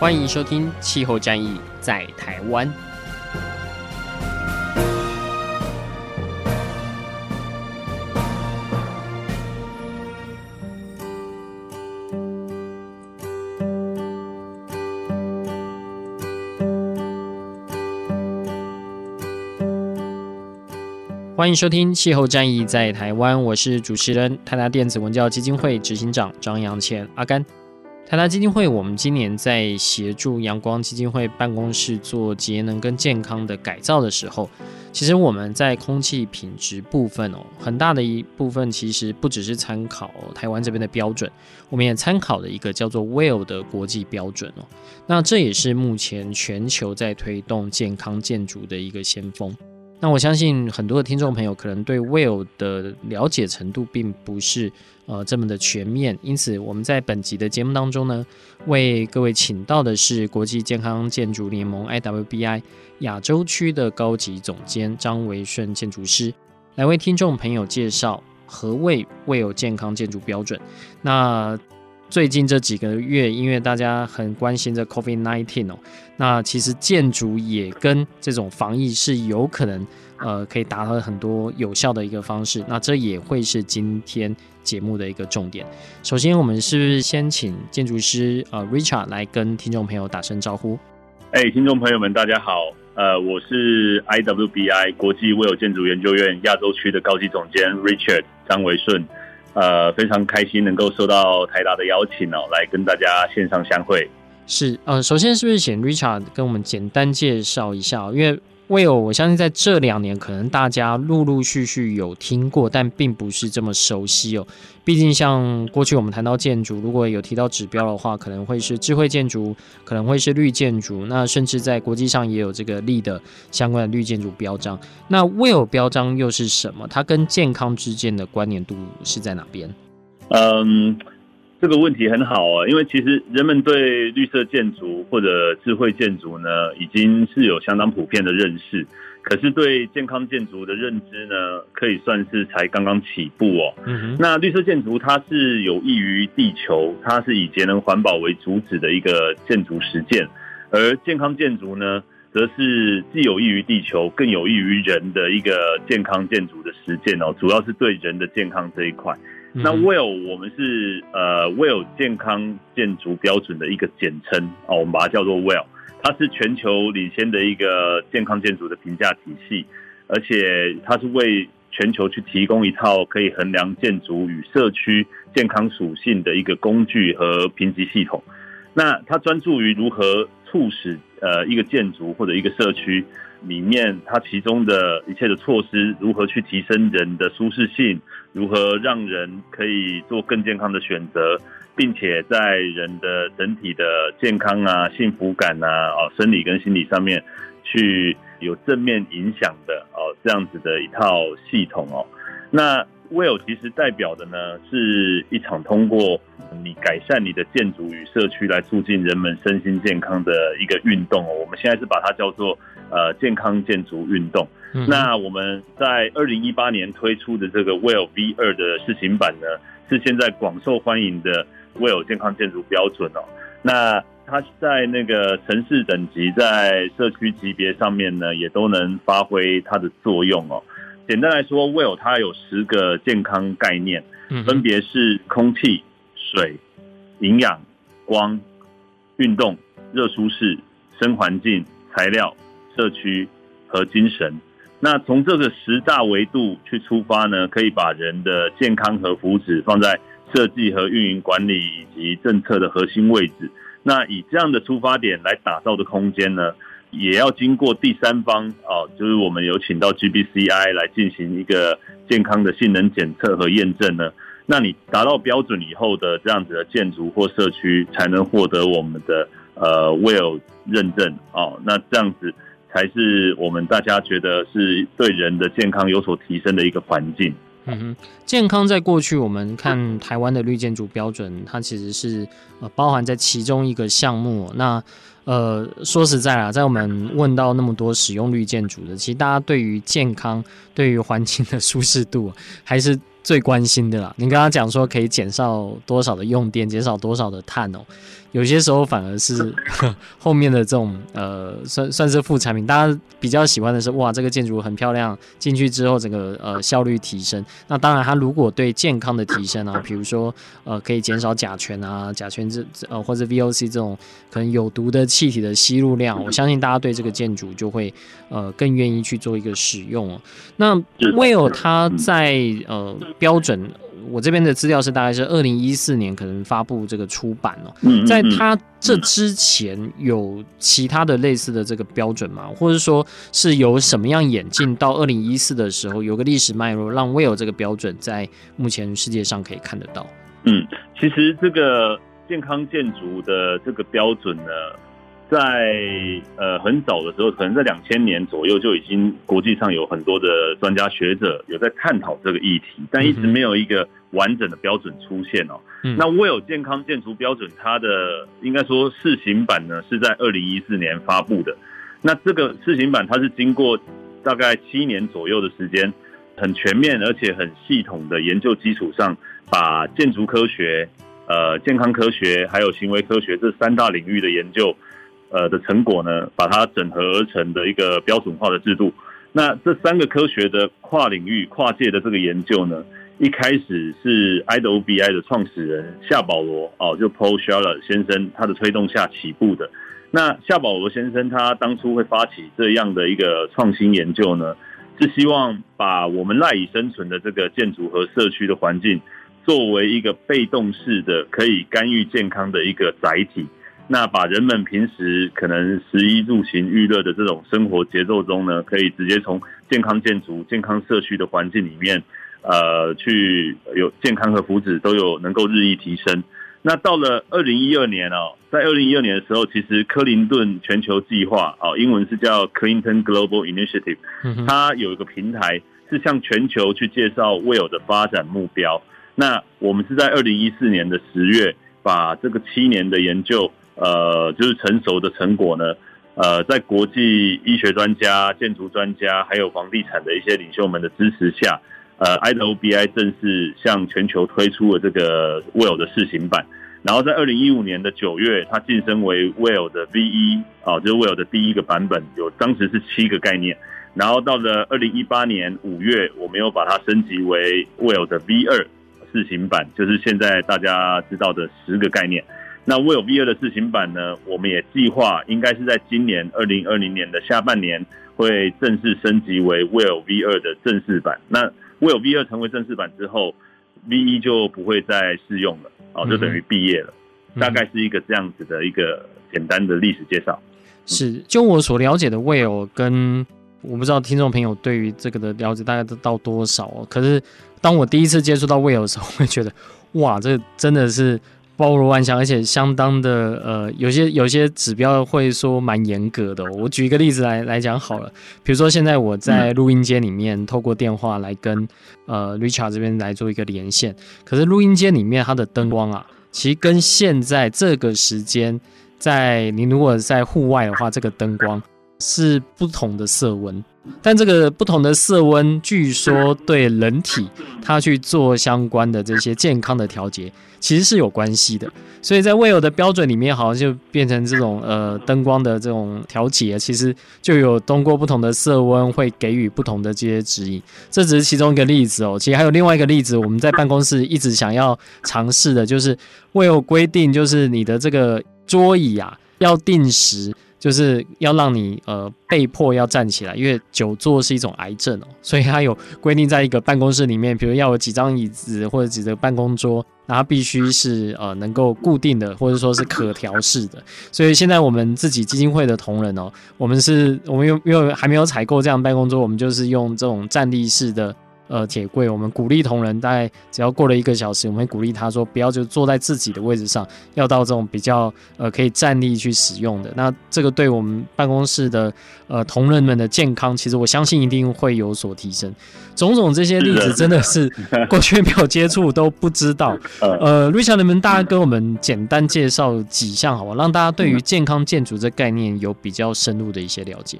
欢迎收听《气候战役在台湾》。欢迎收听《气候战役在台湾》，我是主持人泰达电子文教基金会执行长张扬前阿甘。台达基金会，我们今年在协助阳光基金会办公室做节能跟健康的改造的时候，其实我们在空气品质部分哦，很大的一部分其实不只是参考台湾这边的标准，我们也参考了一个叫做 WELL 的国际标准哦。那这也是目前全球在推动健康建筑的一个先锋。那我相信很多的听众朋友可能对 WELL 的了解程度并不是呃这么的全面，因此我们在本集的节目当中呢，为各位请到的是国际健康建筑联盟 IWBI 亚洲区的高级总监张维顺建筑师，来为听众朋友介绍何谓 WELL 健康建筑标准。那最近这几个月，因为大家很关心这 COVID-19 哦，那其实建筑也跟这种防疫是有可能，呃，可以达到很多有效的一个方式。那这也会是今天节目的一个重点。首先，我们是不是先请建筑师呃 Richard 来跟听众朋友打声招呼？哎，听众朋友们，大家好，呃，我是 IWBI 国际 WELL 建筑研究院亚洲区的高级总监 Richard 张维顺。呃，非常开心能够受到台大的邀请哦，来跟大家线上相会。是，呃，首先是不是请 Richard 跟我们简单介绍一下？因为 Will，我相信在这两年可能大家陆陆续续有听过，但并不是这么熟悉哦。毕竟像过去我们谈到建筑，如果有提到指标的话，可能会是智慧建筑，可能会是绿建筑，那甚至在国际上也有这个 LEED 的相关的绿建筑标章。那 Will 标章又是什么？它跟健康之间的关联度是在哪边？嗯。这个问题很好啊，因为其实人们对绿色建筑或者智慧建筑呢，已经是有相当普遍的认识。可是对健康建筑的认知呢，可以算是才刚刚起步哦。嗯。那绿色建筑它是有益于地球，它是以节能环保为主旨的一个建筑实践，而健康建筑呢，则是既有益于地球，更有益于人的一个健康建筑的实践哦。主要是对人的健康这一块。那 WELL 我们是呃 WELL 健康建筑标准的一个简称哦，我们把它叫做 WELL，它是全球领先的一个健康建筑的评价体系，而且它是为全球去提供一套可以衡量建筑与社区健康属性的一个工具和评级系统。那它专注于如何促使呃一个建筑或者一个社区里面它其中的一切的措施如何去提升人的舒适性。如何让人可以做更健康的选择，并且在人的整体的健康啊、幸福感啊、哦、生理跟心理上面，去有正面影响的哦，这样子的一套系统哦。那 WELL 其实代表的呢，是一场通过你改善你的建筑与社区来促进人们身心健康的一个运动哦。我们现在是把它叫做呃健康建筑运动。那我们在二零一八年推出的这个 WELL V 二的试行版呢，是现在广受欢迎的 WELL 健康建筑标准哦。那它在那个城市等级、在社区级别上面呢，也都能发挥它的作用哦。简单来说，WELL 它有十个健康概念，分别是空气、水、营养、光、运动、热舒适、生环境、材料、社区和精神。那从这个十大维度去出发呢，可以把人的健康和福祉放在设计和运营管理以及政策的核心位置。那以这样的出发点来打造的空间呢，也要经过第三方啊，就是我们有请到 GBCI 来进行一个健康的性能检测和验证呢，那你达到标准以后的这样子的建筑或社区，才能获得我们的呃 WELL 认证哦。那这样子才是我们大家觉得是对人的健康有所提升的一个环境。嗯哼，健康在过去我们看台湾的绿建筑标准，它其实是呃包含在其中一个项目。那呃说实在啊，在我们问到那么多使用绿建筑的，其实大家对于健康、对于环境的舒适度还是最关心的啦。你刚刚讲说可以减少多少的用电，减少多少的碳哦。有些时候反而是 后面的这种呃，算算是副产品。大家比较喜欢的是，哇，这个建筑很漂亮，进去之后整个呃效率提升。那当然，它如果对健康的提升啊，比如说呃可以减少甲醛啊，甲醛这呃或者 VOC 这种可能有毒的气体的吸入量，我相信大家对这个建筑就会呃更愿意去做一个使用哦。那 Will 它在呃标准。我这边的资料是大概是二零一四年可能发布这个出版哦，在它这之前有其他的类似的这个标准吗？或者说是有什么样演进到二零一四的时候有个历史脉络，让 Will 这个标准在目前世界上可以看得到？嗯，其实这个健康建筑的这个标准呢。在呃很早的时候，可能在两千年左右就已经国际上有很多的专家学者有在探讨这个议题，但一直没有一个完整的标准出现哦。嗯、那 WELL 健康建筑标准，它的应该说试行版呢是在二零一四年发布的。那这个试行版它是经过大概七年左右的时间，很全面而且很系统的研究基础上，把建筑科学、呃健康科学还有行为科学这三大领域的研究。呃的成果呢，把它整合而成的一个标准化的制度。那这三个科学的跨领域、跨界的这个研究呢，一开始是 IWBI 的创始人夏保罗哦，就 Paul Schuler 先生他的推动下起步的。那夏保罗先生他当初会发起这样的一个创新研究呢，是希望把我们赖以生存的这个建筑和社区的环境，作为一个被动式的可以干预健康的一个载体。那把人们平时可能食衣住行娱乐的这种生活节奏中呢，可以直接从健康建筑、健康社区的环境里面，呃，去有健康和福祉都有能够日益提升。那到了二零一二年哦，在二零一二年的时候，其实克林顿全球计划哦，英文是叫 Clinton Global Initiative，它有一个平台是向全球去介绍 WELL 的发展目标。那我们是在二零一四年的十月，把这个七年的研究。呃，就是成熟的成果呢，呃，在国际医学专家、建筑专家，还有房地产的一些领袖们的支持下，呃，IWBI 正式向全球推出了这个 WELL 的试行版。然后在二零一五年的九月，它晋升为 WELL 的 V1，啊，就是 WELL 的第一个版本，有当时是七个概念。然后到了二零一八年五月，我们又把它升级为 WELL 的 V2 试行版，就是现在大家知道的十个概念。那 Will V2 的试行版呢，我们也计划应该是在今年二零二零年的下半年会正式升级为 Will V2 的正式版。那 Will V2 成为正式版之后，V1 就不会再适用了，哦，就等于毕业了。大概是一个这样子的一个简单的历史介绍。是，就我所了解的 Will 跟我不知道听众朋友对于这个的了解大概都到多少哦。可是当我第一次接触到 Will 的时候，我会觉得哇，这真的是。包罗万象，而且相当的呃，有些有些指标会说蛮严格的哦。我举一个例子来来讲好了，比如说现在我在录音间里面透过电话来跟呃 Richard 这边来做一个连线，可是录音间里面它的灯光啊，其实跟现在这个时间，在你如果在户外的话，这个灯光是不同的色温。但这个不同的色温，据说对人体它去做相关的这些健康的调节，其实是有关系的。所以在未有的标准里面，好像就变成这种呃灯光的这种调节，其实就有通过不同的色温会给予不同的这些指引。这只是其中一个例子哦，其实还有另外一个例子，我们在办公室一直想要尝试的，就是未有规定，就是你的这个桌椅啊要定时。就是要让你呃被迫要站起来，因为久坐是一种癌症哦，所以它有规定，在一个办公室里面，比如要有几张椅子或者几个办公桌，然后必须是呃能够固定的，或者说是可调式的。所以现在我们自己基金会的同仁哦，我们是我们又因为还没有采购这样办公桌，我们就是用这种站立式的呃铁柜，我们鼓励同仁大概只要过了一个小时，我们会鼓励他说不要就坐在自己的位置上，要到这种比较呃可以站立去使用的。那这个对我们办公室的呃同仁们的健康，其实我相信一定会有所提升。种种这些例子真的是 过去没有接触都不知道。呃，Richard，能不能大家跟我们简单介绍几项好吧，让大家对于健康建筑这概念有比较深入的一些了解？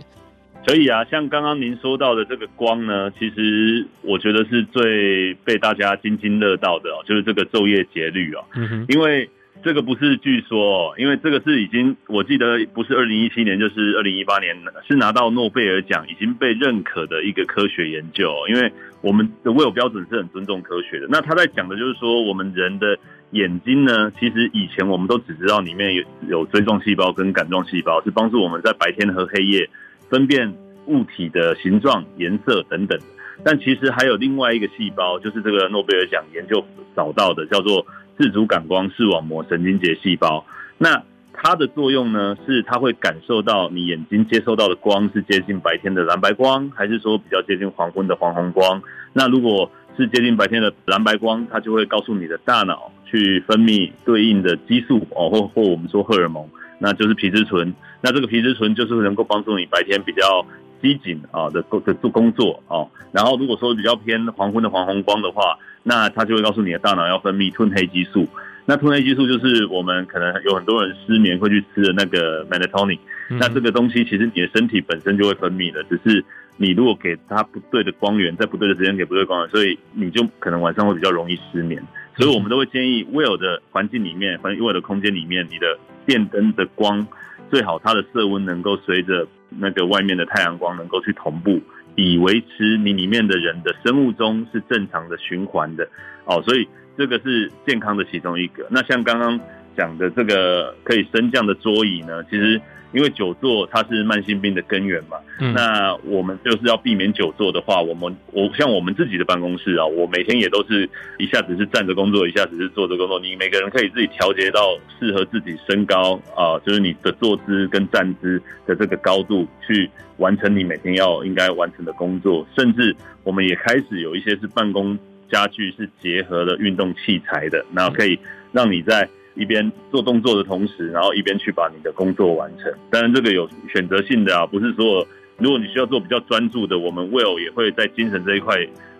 可以啊，像刚刚您说到的这个光呢，其实我觉得是最被大家津津乐道的哦，就是这个昼夜节律哦。嗯哼，因为这个不是据说哦，因为这个是已经我记得不是二零一七年就是二零一八年是拿到诺贝尔奖，已经被认可的一个科学研究哦。因为我们的 WELL 标准是很尊重科学的，那他在讲的就是说，我们人的眼睛呢，其实以前我们都只知道里面有有锥状细胞跟感状细胞，是帮助我们在白天和黑夜。分辨物体的形状、颜色等等，但其实还有另外一个细胞，就是这个诺贝尔奖研究找到的，叫做自主感光视网膜神经节细胞。那它的作用呢，是它会感受到你眼睛接收到的光是接近白天的蓝白光，还是说比较接近黄昏的黄红光。那如果是接近白天的蓝白光，它就会告诉你的大脑去分泌对应的激素哦，或或我们说荷尔蒙。那就是皮质醇，那这个皮质醇就是能够帮助你白天比较机警啊的工的做工作哦。然后如果说比较偏黄昏的黄红光的话，那它就会告诉你的大脑要分泌褪黑激素。那褪黑激素就是我们可能有很多人失眠会去吃的那个 melatonin。那这个东西其实你的身体本身就会分泌的，只是你如果给它不对的光源，在不对的时间给不对光源，所以你就可能晚上会比较容易失眠。所以我们都会建议 w i l l 的环境里面，环境 WELL 的空间里面，你的电灯的光最好它的色温能够随着那个外面的太阳光能够去同步，以维持你里面的人的生物钟是正常的循环的哦。所以这个是健康的其中一个。那像刚刚讲的这个可以升降的桌椅呢，其实。因为久坐它是慢性病的根源嘛，嗯，那我们就是要避免久坐的话，我们我像我们自己的办公室啊，我每天也都是一下子是站着工作，一下子是坐着工作。你每个人可以自己调节到适合自己身高啊，就是你的坐姿跟站姿的这个高度，去完成你每天要应该完成的工作。甚至我们也开始有一些是办公家具是结合了运动器材的，然后可以让你在。一边做动作的同时，然后一边去把你的工作完成。当然，这个有选择性的啊，不是说如果你需要做比较专注的，我们 Will 也会在精神这一块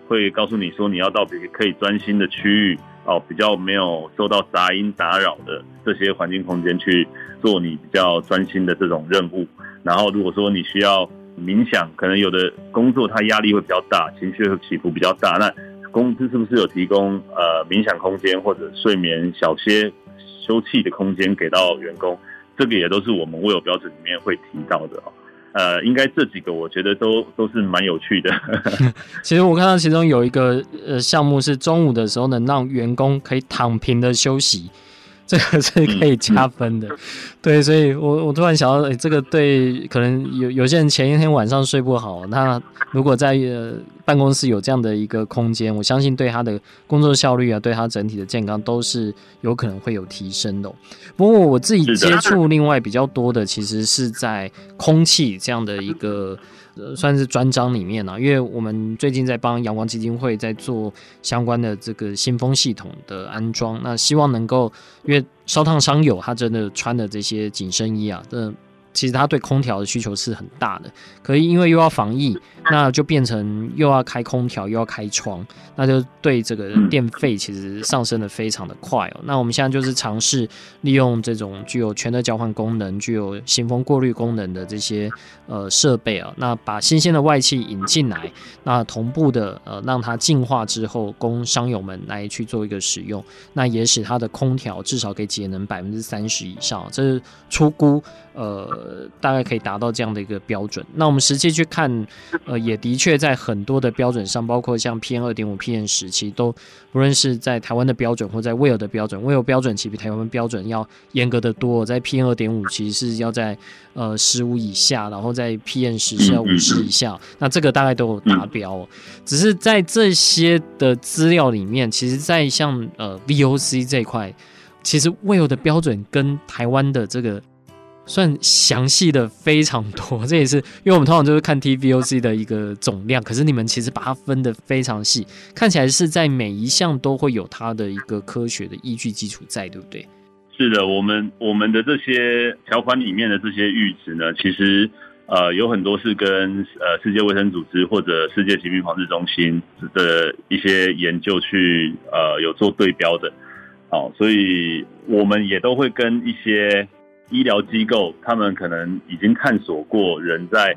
会告诉你说，你要到比可以专心的区域哦，比较没有受到杂音打扰的这些环境空间去做你比较专心的这种任务。然后，如果说你需要冥想，可能有的工作它压力会比较大，情绪会起伏比较大，那公司是不是有提供呃冥想空间或者睡眠小歇？休憩的空间给到员工，这个也都是我们 Will 标准里面会提到的哦。呃，应该这几个我觉得都都是蛮有趣的。其实我看到其中有一个呃项目是中午的时候能让员工可以躺平的休息。这个是可以加分的，对，所以我我突然想到，诶，这个对，可能有有些人前一天晚上睡不好，那如果在呃办公室有这样的一个空间，我相信对他的工作效率啊，对他整体的健康都是有可能会有提升的。不过我自己接触另外比较多的，其实是在空气这样的一个。算是专章里面了，因为我们最近在帮阳光基金会在做相关的这个新风系统的安装，那希望能够，因为烧烫伤友他真的穿的这些紧身衣啊，这。其实他对空调的需求是很大的，可以因为又要防疫，那就变成又要开空调又要开窗，那就对这个电费其实上升的非常的快哦。那我们现在就是尝试利用这种具有全热交换功能、具有新风过滤功能的这些呃设备啊，那把新鲜的外气引进来，那同步的呃让它净化之后，供商友们来去做一个使用，那也使它的空调至少可以节能百分之三十以上，这是初估。呃，大概可以达到这样的一个标准。那我们实际去看，呃，也的确在很多的标准上，包括像 PM 二点五、PM 十，其实都不论是在台湾的标准或在 WELL 的标准，WELL 标准其实比台湾标准要严格的多。在 PM 二点五，其实是要在呃十五以下，然后在 PM 十是要五十以下。那这个大概都有达标。只是在这些的资料里面，其实，在像呃 VOC 这一块，其实 WELL 的标准跟台湾的这个。算详细的非常多。这也是因为我们通常就是看 TVOC 的一个总量，可是你们其实把它分的非常细，看起来是在每一项都会有它的一个科学的依据基础在，对不对？是的，我们我们的这些条款里面的这些阈值呢，其实呃有很多是跟呃世界卫生组织或者世界疾病防治中心的一些研究去呃有做对标的，好，所以我们也都会跟一些医疗机构，他们可能已经探索过人在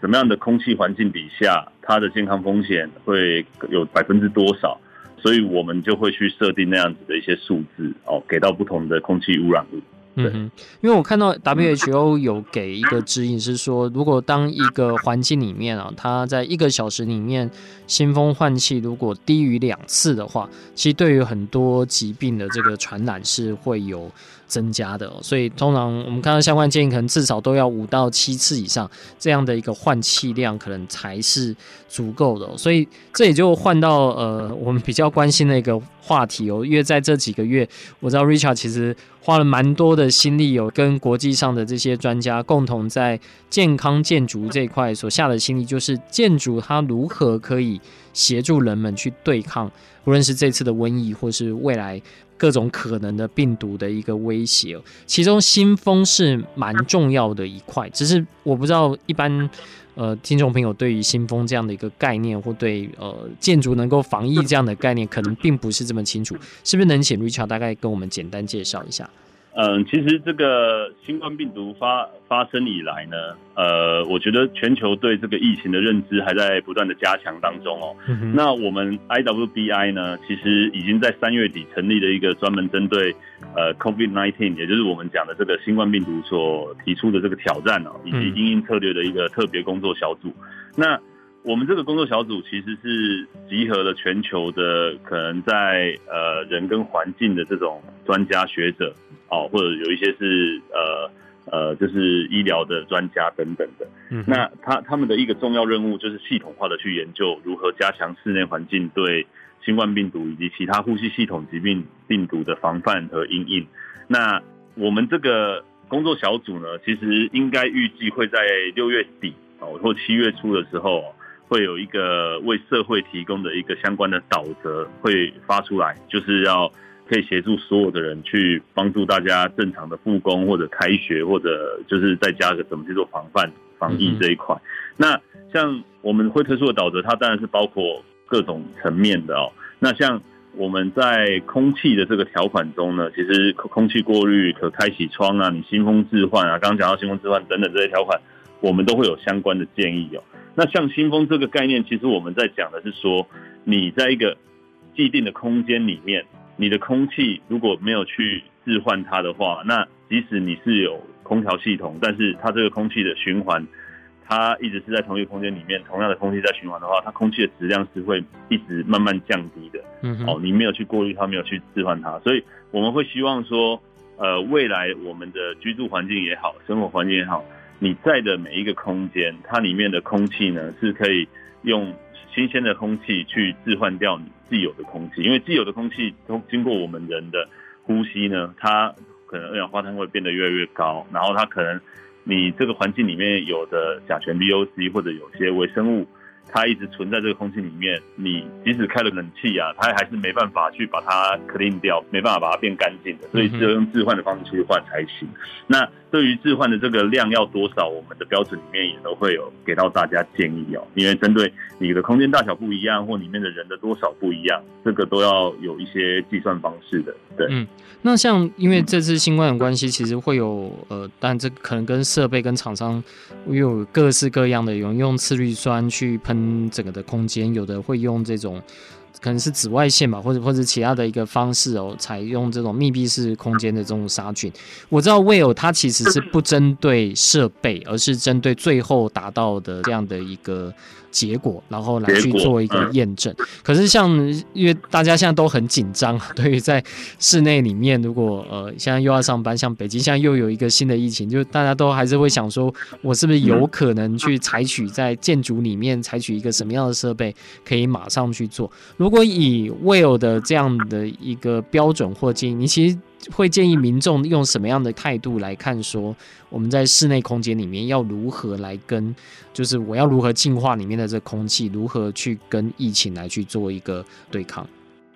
什么样的空气环境底下，他的健康风险会有百分之多少。所以我们就会去设定那样子的一些数字哦，给到不同的空气污染物。嗯哼，因为我看到 WHO 有给一个指引，是说如果当一个环境里面啊，它在一个小时里面新风换气如果低于两次的话，其实对于很多疾病的这个传染是会有增加的，所以通常我们看到相关建议，可能至少都要五到七次以上这样的一个换气量，可能才是足够的。所以这也就换到呃我们比较关心的一个话题哦，因为在这几个月，我知道 Richard 其实花了蛮多的心力，有跟国际上的这些专家共同在健康建筑这一块所下的心力，就是建筑它如何可以协助人们去对抗，无论是这次的瘟疫，或是未来。各种可能的病毒的一个威胁，其中新风是蛮重要的一块。只是我不知道一般呃听众朋友对于新风这样的一个概念，或对呃建筑能够防疫这样的概念，可能并不是这么清楚。是不是能请 Richard 大概跟我们简单介绍一下？嗯，其实这个新冠病毒发发生以来呢，呃，我觉得全球对这个疫情的认知还在不断的加强当中哦。嗯、那我们 IWBI 呢，其实已经在三月底成立了一个专门针对呃 COVID-19，也就是我们讲的这个新冠病毒所提出的这个挑战哦，以及应应策略的一个特别工作小组。嗯、那我们这个工作小组其实是集合了全球的可能在呃人跟环境的这种专家学者。哦，或者有一些是呃呃，就是医疗的专家等等的。嗯，那他他们的一个重要任务就是系统化的去研究如何加强室内环境对新冠病毒以及其他呼吸系统疾病病毒的防范和应应。那我们这个工作小组呢，其实应该预计会在六月底哦或七月初的时候，会有一个为社会提供的一个相关的导则会发出来，就是要。可以协助所有的人去帮助大家正常的复工或者开学，或者就是在家的怎么去做防范防疫这一块。那像我们会推出的导则，它当然是包括各种层面的哦。那像我们在空气的这个条款中呢，其实空气过滤、可开启窗啊、你新风置换啊，刚刚讲到新风置换等等这些条款，我们都会有相关的建议哦。那像新风这个概念，其实我们在讲的是说，你在一个既定的空间里面。你的空气如果没有去置换它的话，那即使你是有空调系统，但是它这个空气的循环，它一直是在同一个空间里面，同样的空气在循环的话，它空气的质量是会一直慢慢降低的。嗯哼，哦，你没有去过滤它，没有去置换它，所以我们会希望说，呃，未来我们的居住环境也好，生活环境也好，你在的每一个空间，它里面的空气呢是可以用。新鲜的空气去置换掉你既有的空气，因为既有的空气通经过我们人的呼吸呢，它可能二氧化碳会变得越来越高，然后它可能你这个环境里面有的甲醛 VOC 或者有些微生物。它一直存在这个空气里面，你即使开了冷气啊，它还是没办法去把它 clean 掉，没办法把它变干净的，所以只有用置换的方式去换才行。那对于置换的这个量要多少，我们的标准里面也都会有给到大家建议哦。因为针对你的空间大小不一样，或里面的人的多少不一样，这个都要有一些计算方式的。对，嗯，那像因为这次新冠的关系，其实会有呃，但这可能跟设备跟厂商又有各式各样的，有人用次氯酸去喷。整个的空间，有的会用这种可能是紫外线吧，或者或者其他的一个方式哦，采用这种密闭式空间的这种杀菌。我知道 Well 它其实是不针对设备，而是针对最后达到的这样的一个。结果，然后来去做一个验证。可是像因为大家现在都很紧张，对于在室内里面，如果呃现在又要上班，像北京现在又有一个新的疫情，就大家都还是会想说，我是不是有可能去采取在建筑里面采取一个什么样的设备，可以马上去做？如果以 Will 的这样的一个标准或建议，你其实会建议民众用什么样的态度来看？说我们在室内空间里面要如何来跟，就是我要如何净化里面的这空气，如何去跟疫情来去做一个对抗？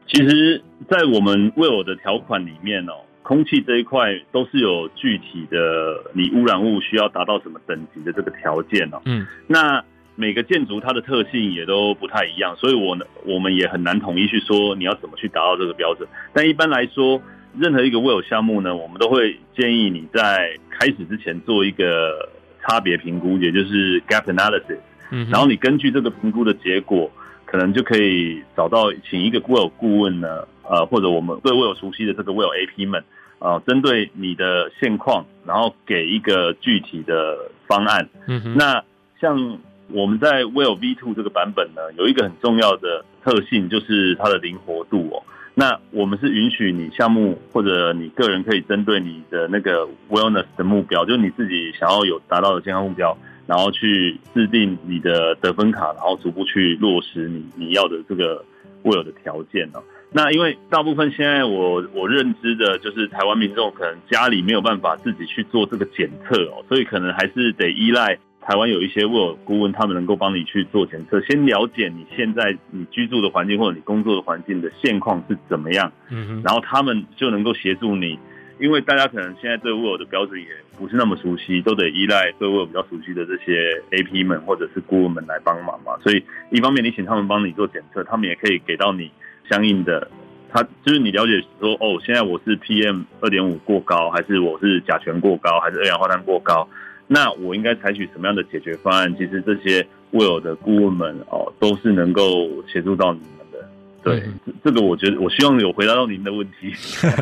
其实，在我们 WELL 的条款里面哦，空气这一块都是有具体的，你污染物需要达到什么等级的这个条件哦。嗯，那每个建筑它的特性也都不太一样，所以我呢，我们也很难统一去说你要怎么去达到这个标准。但一般来说，任何一个 Will 项目呢，我们都会建议你在开始之前做一个差别评估，也就是 Gap Analysis。嗯，然后你根据这个评估的结果。可能就可以找到请一个 Will 顾问呢，呃，或者我们对 Will 熟悉的这个 Will AP 们，呃，针对你的现况，然后给一个具体的方案。嗯哼。那像我们在 Will V2 这个版本呢，有一个很重要的特性，就是它的灵活度哦。那我们是允许你项目或者你个人可以针对你的那个 Wellness 的目标，就是你自己想要有达到的健康目标。然后去制定你的得分卡，然后逐步去落实你你要的这个 WELL 的条件哦。那因为大部分现在我我认知的就是台湾民众可能家里没有办法自己去做这个检测哦，所以可能还是得依赖台湾有一些 WELL 顾问，他们能够帮你去做检测，先了解你现在你居住的环境或者你工作的环境的现况是怎么样，嗯哼，然后他们就能够协助你。因为大家可能现在对 WELL 的标准也不是那么熟悉，都得依赖对 WELL 比较熟悉的这些 AP 们或者是顾问们来帮忙嘛。所以一方面你请他们帮你做检测，他们也可以给到你相应的，他就是你了解说哦，现在我是 PM 二点五过高，还是我是甲醛过高，还是二氧化碳过高？那我应该采取什么样的解决方案？其实这些 Will 的顾问们哦，都是能够协助到你们的。对，这个我觉得我希望有回答到您的问题。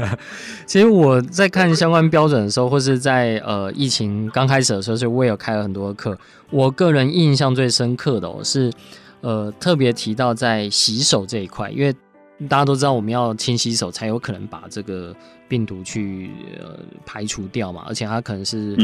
其实我在看相关标准的时候，或是在呃疫情刚开始的时候，所以我也有开了很多课。我个人印象最深刻的，哦，是呃特别提到在洗手这一块，因为大家都知道我们要勤洗手，才有可能把这个。病毒去呃排除掉嘛，而且它可能是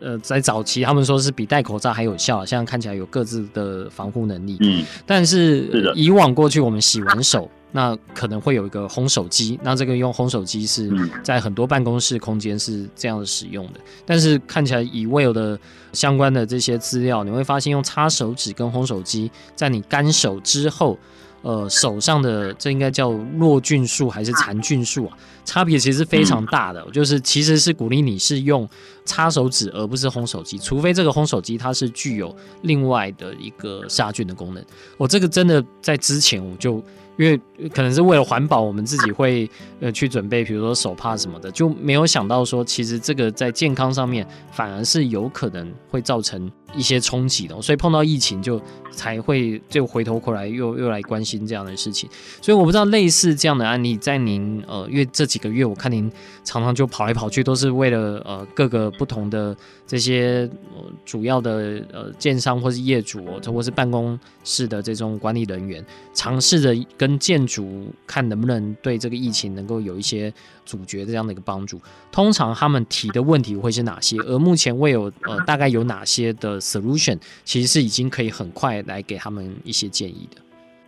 呃呃在早期他们说是比戴口罩还有效，现在看起来有各自的防护能力。嗯，但是以往过去我们洗完手，那可能会有一个烘手机，那这个用烘手机是在很多办公室空间是这样的使用的。但是看起来以 Will 的相关的这些资料，你会发现用擦手指跟烘手机，在你干手之后。呃，手上的这应该叫弱菌素还是残菌素啊？差别其实是非常大的，嗯、就是其实是鼓励你是用擦手指而不是烘手机，除非这个烘手机它是具有另外的一个杀菌的功能。我这个真的在之前我就。因为可能是为了环保，我们自己会呃去准备，比如说手帕什么的，就没有想到说，其实这个在健康上面反而是有可能会造成一些冲击的，所以碰到疫情就才会就回头过来又又来关心这样的事情。所以我不知道类似这样的案例，在您呃，因为这几个月我看您常常就跑来跑去，都是为了呃各个不同的这些、呃、主要的呃建商或是业主，或是办公室的这种管理人员，尝试着。跟建筑看能不能对这个疫情能够有一些主角这样的一个帮助。通常他们提的问题会是哪些？而目前未有呃大概有哪些的 solution，其实是已经可以很快来给他们一些建议的。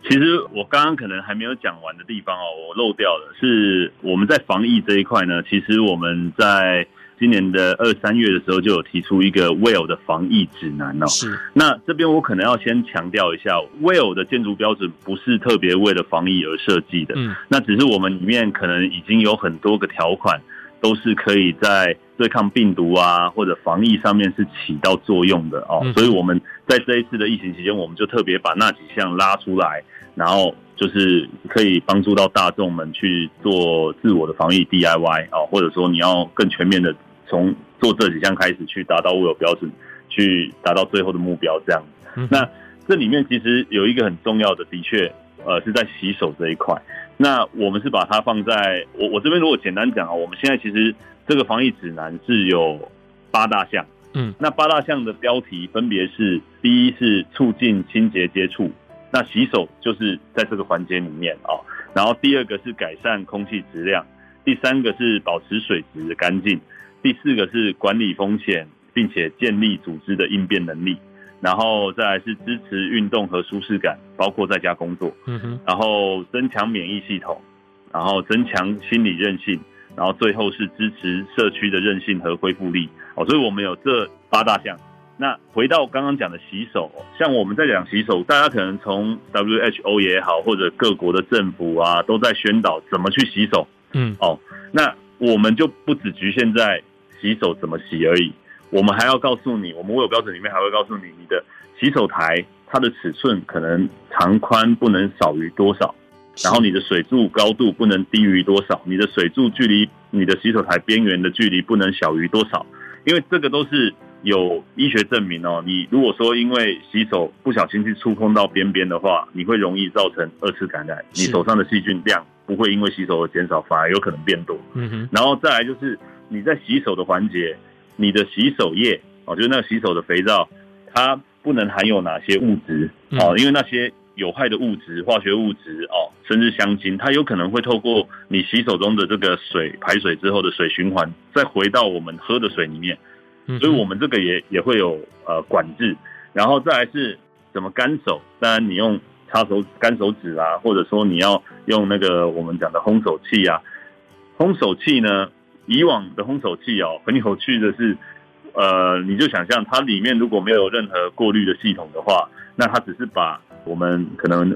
其实我刚刚可能还没有讲完的地方哦，我漏掉了，是我们在防疫这一块呢，其实我们在。今年的二三月的时候，就有提出一个 WELL 的防疫指南哦。是。那这边我可能要先强调一下，WELL 的建筑标准不是特别为了防疫而设计的。嗯。那只是我们里面可能已经有很多个条款，都是可以在对抗病毒啊或者防疫上面是起到作用的哦。所以我们在这一次的疫情期间，我们就特别把那几项拉出来，然后就是可以帮助到大众们去做自我的防疫 DIY 啊，或者说你要更全面的。从做这几项开始去达到 WELL 标准，去达到最后的目标，这样。那这里面其实有一个很重要的，的确，呃，是在洗手这一块。那我们是把它放在我我这边，如果简单讲啊，我们现在其实这个防疫指南是有八大项。嗯，那八大项的标题分别是：第一是促进清洁接触，那洗手就是在这个环节里面啊。然后第二个是改善空气质量，第三个是保持水质的干净。第四个是管理风险，并且建立组织的应变能力，然后再来是支持运动和舒适感，包括在家工作。嗯哼，然后增强免疫系统，然后增强心理韧性，然后最后是支持社区的韧性和恢复力哦，所以我们有这八大项。那回到刚刚讲的洗手，像我们在讲洗手，大家可能从 WHO 也好，或者各国的政府啊，都在宣导怎么去洗手。嗯，哦，那我们就不只局限在洗手怎么洗而已，我们还要告诉你，我们卫有标准里面还会告诉你，你的洗手台它的尺寸可能长宽不能少于多少，然后你的水柱高度不能低于多少，你的水柱距离你的洗手台边缘的距离不能小于多少，因为这个都是。有医学证明哦，你如果说因为洗手不小心去触碰到边边的话，你会容易造成二次感染，你手上的细菌量不会因为洗手而减少，反而有可能变多。嗯哼，然后再来就是你在洗手的环节，你的洗手液哦，就是那个洗手的肥皂，它不能含有哪些物质哦，因为那些有害的物质、化学物质哦，甚至香精，它有可能会透过你洗手中的这个水排水之后的水循环，再回到我们喝的水里面。所以，我们这个也也会有呃管制，然后再来是怎么干手。当然，你用擦手干手指啊，或者说你要用那个我们讲的烘手器啊。烘手器呢，以往的烘手器哦，很有趣的是，呃，你就想象它里面如果没有任何过滤的系统的话，那它只是把我们可能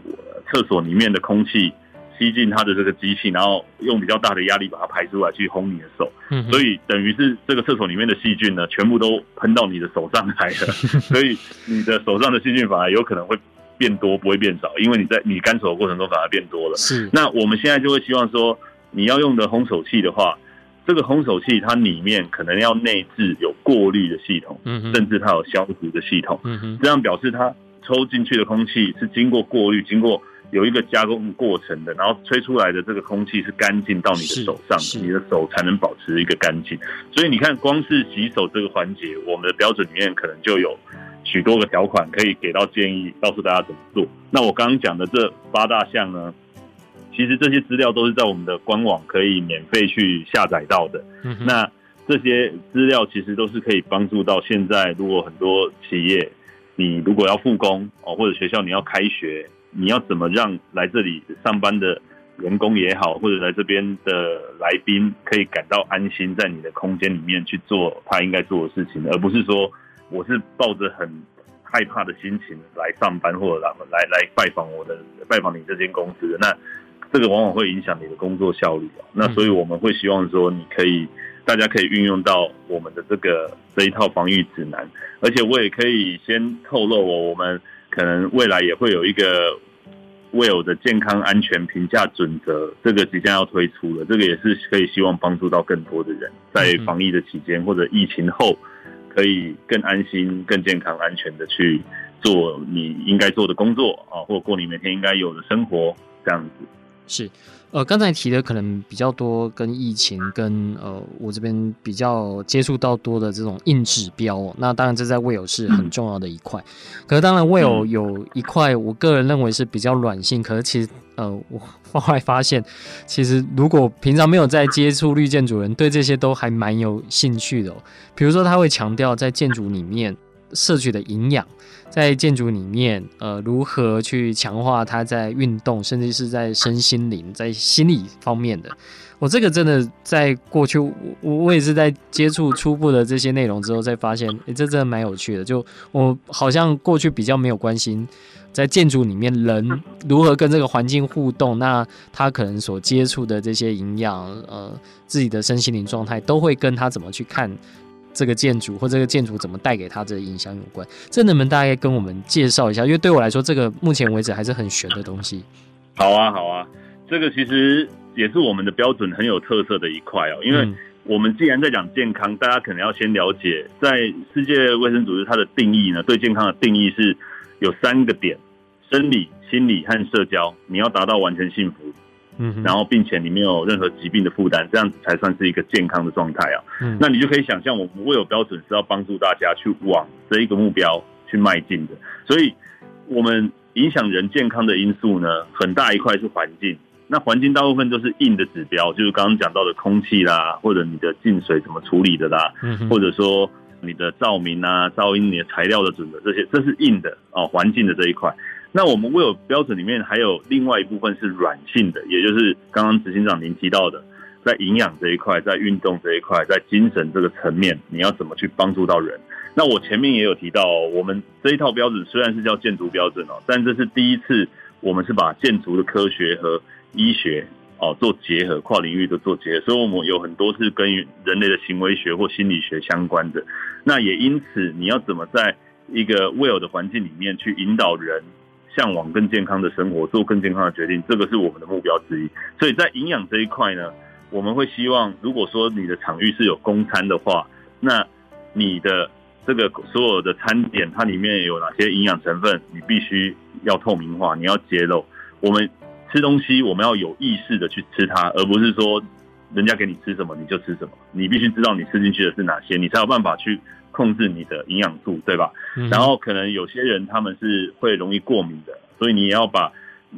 厕所里面的空气。吸进它的这个机器，然后用比较大的压力把它排出来，去烘你的手。嗯，所以等于是这个厕所里面的细菌呢，全部都喷到你的手上来了。所以你的手上的细菌反而有可能会变多，不会变少，因为你在你干手的过程中反而变多了。是。那我们现在就会希望说，你要用的烘手器的话，这个烘手器它里面可能要内置有过滤的系统，嗯，甚至它有消毒的系统，嗯，这样表示它抽进去的空气是经过过滤，经过。有一个加工过程的，然后吹出来的这个空气是干净到你的手上，你的手才能保持一个干净。所以你看，光是洗手这个环节，我们的标准里面可能就有许多个条款可以给到建议，告诉大家怎么做。那我刚刚讲的这八大项呢，其实这些资料都是在我们的官网可以免费去下载到的。嗯。那这些资料其实都是可以帮助到现在，如果很多企业，你如果要复工哦，或者学校你要开学。你要怎么让来这里上班的员工也好，或者来这边的来宾可以感到安心，在你的空间里面去做他应该做的事情，而不是说我是抱着很害怕的心情来上班，或者来来拜访我的拜访你这间公司的，那这个往往会影响你的工作效率。那所以我们会希望说，你可以大家可以运用到我们的这个这一套防御指南，而且我也可以先透露我我们。可能未来也会有一个未有的健康安全评价准则，这个即将要推出了，这个也是可以希望帮助到更多的人，在防疫的期间或者疫情后，可以更安心、更健康、安全的去做你应该做的工作啊，或过你每天应该有的生活，这样子。是。呃，刚才提的可能比较多，跟疫情跟呃，我这边比较接触到多的这种硬指标，那当然这在 WELL 是很重要的一块。可是当然 WELL 有一块，我个人认为是比较软性。可是其实呃，我后来发现，其实如果平常没有在接触绿建筑人，对这些都还蛮有兴趣的哦。比如说他会强调在建筑里面摄取的营养。在建筑里面，呃，如何去强化他在运动，甚至是在身心灵、在心理方面的？我这个真的在过去，我我也是在接触初步的这些内容之后，才发现，诶，这真的蛮有趣的。就我好像过去比较没有关心，在建筑里面人如何跟这个环境互动，那他可能所接触的这些营养，呃，自己的身心灵状态，都会跟他怎么去看。这个建筑或这个建筑怎么带给他这个影响有关，这能不能大概跟我们介绍一下？因为对我来说，这个目前为止还是很玄的东西。好啊，好啊，这个其实也是我们的标准很有特色的一块哦。因为我们既然在讲健康，大家可能要先了解，在世界卫生组织它的定义呢，对健康的定义是有三个点：生理、心理和社交。你要达到完全幸福。嗯，然后并且你没有任何疾病的负担，这样子才算是一个健康的状态啊。嗯，那你就可以想象，我们 WELL 标准是要帮助大家去往这一个目标去迈进的。所以，我们影响人健康的因素呢，很大一块是环境。那环境大部分都是硬的指标，就是刚刚讲到的空气啦，或者你的进水怎么处理的啦，嗯，或者说你的照明啊、噪音、你的材料的准则这些，这是硬的哦，环境的这一块。那我们 WELL 标准里面还有另外一部分是软性的，也就是刚刚执行长您提到的，在营养这一块，在运动这一块，在精神这个层面，你要怎么去帮助到人？那我前面也有提到，我们这一套标准虽然是叫建筑标准哦，但这是第一次，我们是把建筑的科学和医学哦做结合，跨领域的做结合，所以我们有很多是跟人类的行为学或心理学相关的。那也因此，你要怎么在一个 well 的环境里面去引导人向往更健康的生活，做更健康的决定，这个是我们的目标之一。所以在营养这一块呢，我们会希望，如果说你的场域是有供餐的话，那你的这个所有的餐点，它里面有哪些营养成分，你必须要透明化，你要揭露。我们吃东西，我们要有意识的去吃它，而不是说人家给你吃什么你就吃什么。你必须知道你吃进去的是哪些，你才有办法去控制你的营养素，对吧？嗯。然后可能有些人他们是会容易过敏的，所以你也要把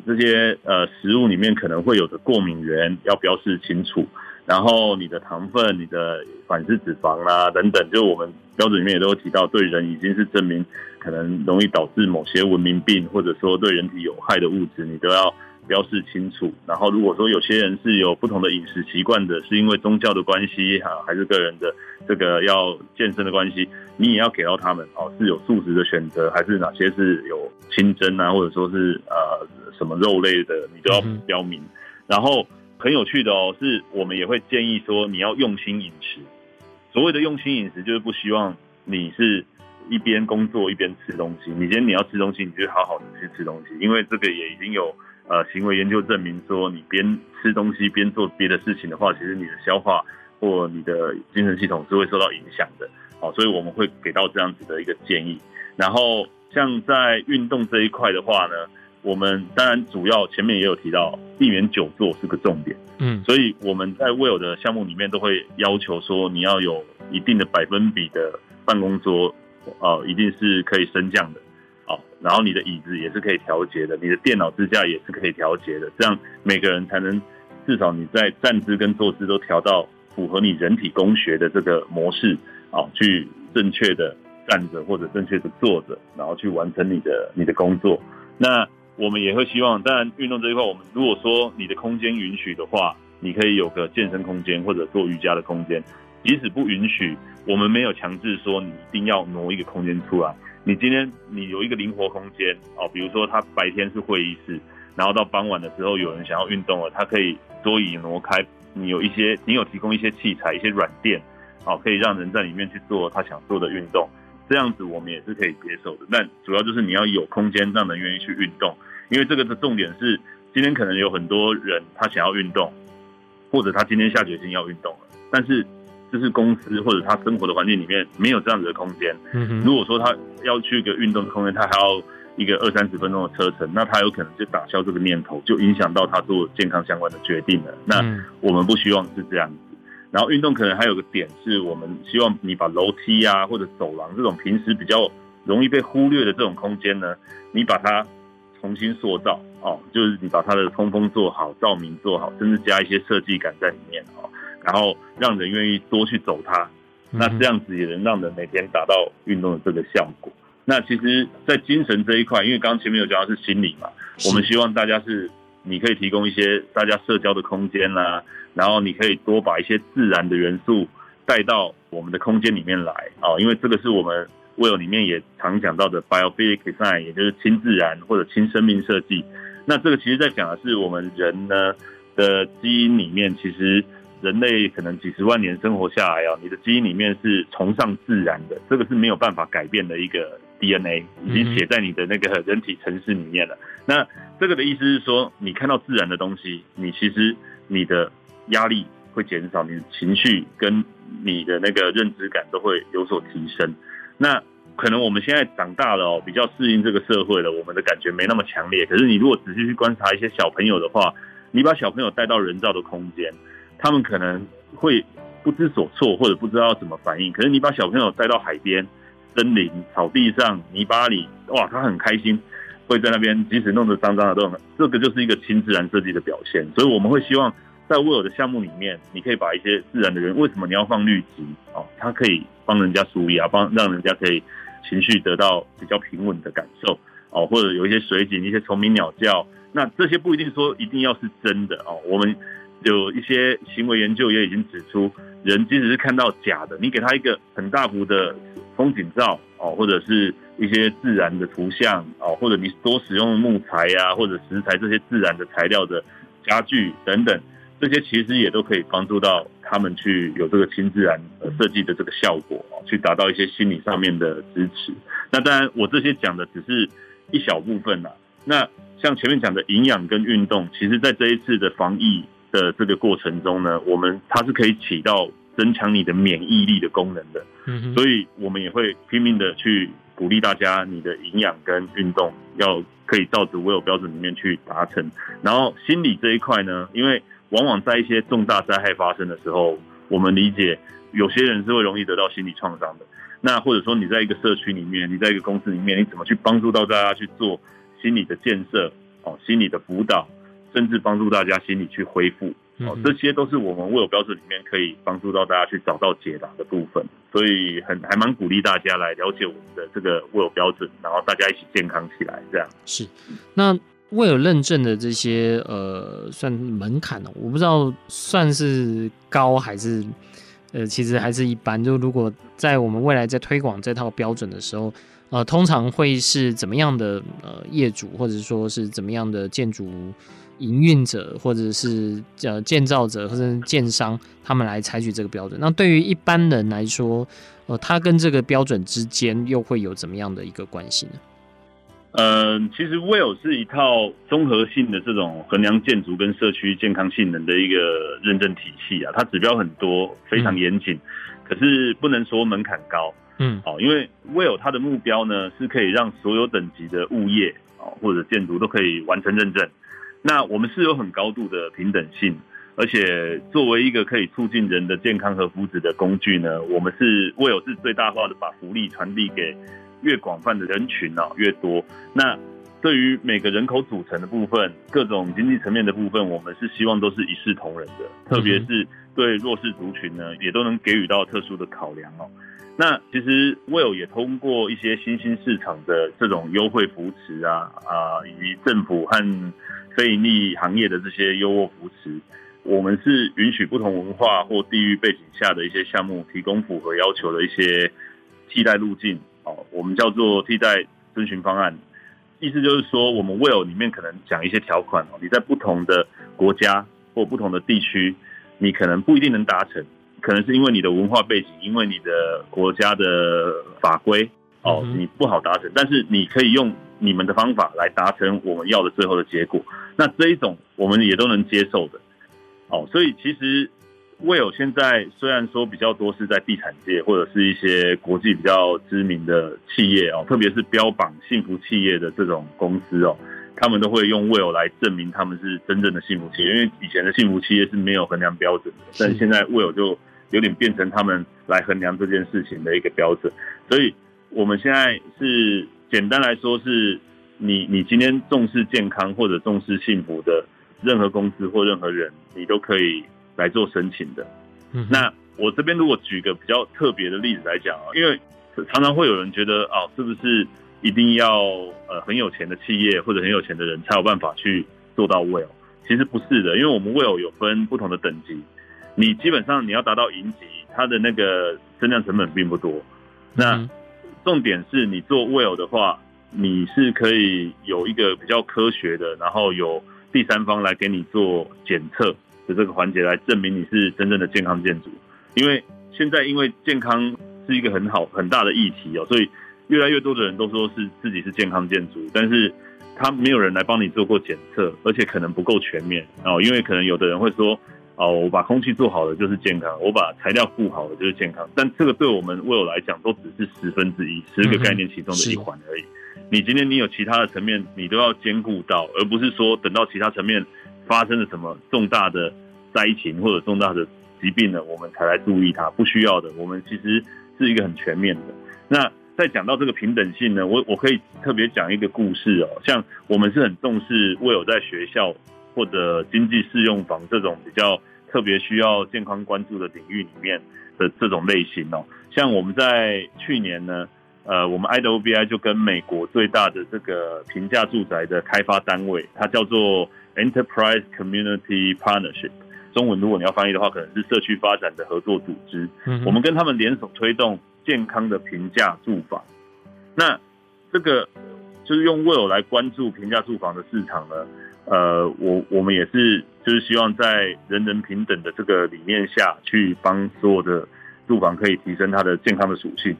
这些呃食物里面可能会有的过敏源要标示清楚。然后你的糖分、你的反式脂肪啦、啊、等等，就我们标准里面也都有提到，对人已经是证明可能容易导致某些文明病，或者说对人体有害的物质，你都要标示清楚。然后如果说有些人是有不同的饮食习惯的，是因为宗教的关系哈，还是个人的这个要健身的关系，你也要给到他们哦，是有素食的选择，还是哪些是有清蒸啊，或者说是呃什么肉类的，你都要标明。然后。很有趣的哦，是我们也会建议说，你要用心饮食。所谓的用心饮食，就是不希望你是一边工作一边吃东西。你今天你要吃东西，你就好好的去吃东西，因为这个也已经有呃行为研究证明说，你边吃东西边做别的事情的话，其实你的消化或你的精神系统是会受到影响的。好，所以我们会给到这样子的一个建议。然后像在运动这一块的话呢，我们当然主要前面也有提到，避免久坐是个重点。嗯，所以我们在 Will 的项目里面都会要求说，你要有一定的百分比的办公桌，呃，一定是可以升降的，好，然后你的椅子也是可以调节的，你的电脑支架也是可以调节的，这样每个人才能至少你在站姿跟坐姿都调到符合你人体工学的这个模式，啊，去正确的站着或者正确的坐着，然后去完成你的你的工作，那。我们也会希望，当然运动这一块，我们如果说你的空间允许的话，你可以有个健身空间或者做瑜伽的空间。即使不允许，我们没有强制说你一定要挪一个空间出来。你今天你有一个灵活空间哦，比如说他白天是会议室，然后到傍晚的时候有人想要运动了，他可以桌椅挪开，你有一些你有提供一些器材、一些软垫，好，可以让人在里面去做他想做的运动。这样子我们也是可以接受的，但主要就是你要有空间让人愿意去运动，因为这个的重点是，今天可能有很多人他想要运动，或者他今天下决心要运动了，但是这是公司或者他生活的环境里面没有这样子的空间。嗯如果说他要去一个运动的空间，他还要一个二三十分钟的车程，那他有可能就打消这个念头，就影响到他做健康相关的决定了。那我们不希望是这样子。然后运动可能还有个点是，我们希望你把楼梯啊或者走廊这种平时比较容易被忽略的这种空间呢，你把它重新塑造哦，就是你把它的通风做好，照明做好，甚至加一些设计感在里面哦，然后让人愿意多去走它，那这样子也能让人每天达到运动的这个效果。那其实，在精神这一块，因为刚刚前面有讲到是心理嘛，我们希望大家是。你可以提供一些大家社交的空间啦、啊，然后你可以多把一些自然的元素带到我们的空间里面来啊，因为这个是我们 Will 里面也常讲到的 Biophilic Design，也就是轻自然或者轻生命设计。那这个其实在讲的是我们人呢的基因里面，其实人类可能几十万年生活下来啊，你的基因里面是崇尚自然的，这个是没有办法改变的一个。DNA 已经写在你的那个 人体程式里面了。那这个的意思是说，你看到自然的东西，你其实你的压力会减少，你的情绪跟你的那个认知感都会有所提升。那可能我们现在长大了哦，比较适应这个社会了，我们的感觉没那么强烈。可是你如果仔细去观察一些小朋友的话，你把小朋友带到人造的空间，他们可能会不知所措，或者不知道怎么反应。可是你把小朋友带到海边。森林、草地上、泥巴里，哇，他很开心，会在那边，即使弄得脏脏的都很，这个就是一个亲自然设计的表现。所以我们会希望在 Well 的项目里面，你可以把一些自然的人，为什么你要放绿植？哦，它可以帮人家舒压，帮让人家可以情绪得到比较平稳的感受，哦，或者有一些水景、一些虫鸣鸟叫，那这些不一定说一定要是真的哦，我们有一些行为研究也已经指出，人即使是看到假的，你给他一个很大幅的风景照哦，或者是一些自然的图像哦，或者你多使用木材呀、或者石材这些自然的材料的家具等等，这些其实也都可以帮助到他们去有这个亲自然设计的这个效果，去达到一些心理上面的支持。那当然，我这些讲的只是一小部分啦。那像前面讲的营养跟运动，其实在这一次的防疫的这个过程中呢，我们它是可以起到增强你的免疫力的功能的。嗯，所以我们也会拼命的去鼓励大家，你的营养跟运动要可以照着 WELL 标准里面去达成。然后心理这一块呢，因为往往在一些重大灾害发生的时候，我们理解有些人是会容易得到心理创伤的。那或者说你在一个社区里面，你在一个公司里面，你怎么去帮助到大家去做心理的建设？哦，心理的辅导，甚至帮助大家心理去恢复，哦，这些都是我们 WELL 标准里面可以帮助到大家去找到解答的部分。所以很还蛮鼓励大家来了解我们的这个 WELL 标准，然后大家一起健康起来。这样是。那 WELL 认证的这些呃，算门槛呢？我不知道算是高还是呃，其实还是一般。就如果在我们未来在推广这套标准的时候。呃，通常会是怎么样的呃业主，或者说是怎么样的建筑营运者，或者是呃建造者或者是建商，他们来采取这个标准。那对于一般人来说，呃，他跟这个标准之间又会有怎么样的一个关系呢？呃，其实 WELL 是一套综合性的这种衡量建筑跟社区健康性能的一个认证体系啊，它指标很多，非常严谨，嗯，可是不能说门槛高。嗯，好，因为 WELL 它的目标呢，是可以让所有等级的物业哦或者建筑都可以完成认证。那我们是有很高度的平等性，而且作为一个可以促进人的健康和福祉的工具呢，我们是为有是最大化的把福利传递给越广泛的人群啊越多。那对于每个人口组成的部分，各种经济层面的部分，我们是希望都是一视同仁的，特别是对弱势族群呢，也都能给予到特殊的考量哦。那其实，Will 也通过一些新兴市场的这种优惠扶持啊啊，以及政府和非盈利行业的这些优渥扶持，我们是允许不同文化或地域背景下的一些项目提供符合要求的一些替代路径哦，我们叫做替代遵循方案，意思就是说，我们 Will 里面可能讲一些条款哦，你在不同的国家或不同的地区，你可能不一定能达成。可能是因为你的文化背景，因为你的国家的法规哦，你不好达成，但是你可以用你们的方法来达成我们要的最后的结果。那这一种我们也都能接受的哦。所以其实 Will 现在虽然说比较多是在地产界或者是一些国际比较知名的企业哦，特别是标榜幸福企业的这种公司哦，他们都会用 Will 来证明他们是真正的幸福企业，因为以前的幸福企业是没有衡量标准的，但是现在 Will 就有点变成他们来衡量这件事情的一个标准，所以我们现在是简单来说是，你你今天重视健康或者重视幸福的任何公司或任何人，你都可以来做申请的。那我这边如果举个比较特别的例子来讲啊，因为常常会有人觉得哦，是不是一定要呃很有钱的企业或者很有钱的人才有办法去做到 WELL？其实不是的，因为我们 WELL 有分不同的等级。你基本上你要达到银级，它的那个增量成本并不多。那重点是你做 WELL 的话，你是可以有一个比较科学的，然后有第三方来给你做检测的这个环节来证明你是真正的健康建筑。因为现在因为健康是一个很好很大的议题哦，所以越来越多的人都说是自己是健康建筑，但是他没有人来帮你做过检测，而且可能不够全面哦，因为可能有的人会说。哦，我把空气做好了就是健康，我把材料顾好了就是健康。但这个对我们 WELL 来讲，都只是十分之一，十个概念其中的一环而已。你今天你有其他的层面，你都要兼顾到，而不是说等到其他层面发生了什么重大的灾情或者重大的疾病了，我们才来注意它。不需要的，我们其实是一个很全面的。那在讲到这个平等性呢，我我可以特别讲一个故事哦，像我们是很重视 WELL 在学校或者经济适用房这种比较。特别需要健康关注的领域里面的这种类型哦，像我们在去年呢，呃，我们 IWBI 就跟美国最大的这个平价住宅的开发单位，它叫做 Enterprise Community Partnership，中文如果你要翻译的话，可能是社区发展的合作组织。嗯，我们跟他们联手推动健康的平价住房。那这个就是用 Will 来关注平价住房的市场呢？呃，我我们也是就是希望在人人平等的这个理念下去帮所有的住房可以提升它的健康的属性。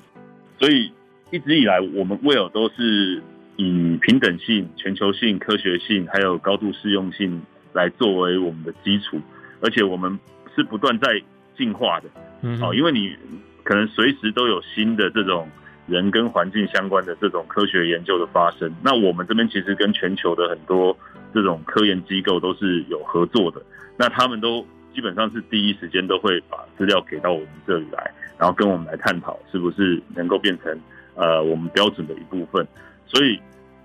所以一直以来，我们 Will 都是以平等性、全球性、科学性，还有高度适用性来作为我们的基础，而且我们是不断在进化的。嗯，哦，因为你可能随时都有新的这种人跟环境相关的这种科学研究的发生。那我们这边其实跟全球的很多这种科研机构都是有合作的。那他们都基本上是第一时间都会把资料给到我们这里来，然后跟我们来探讨是不是能够变成呃我们标准的一部分。所以。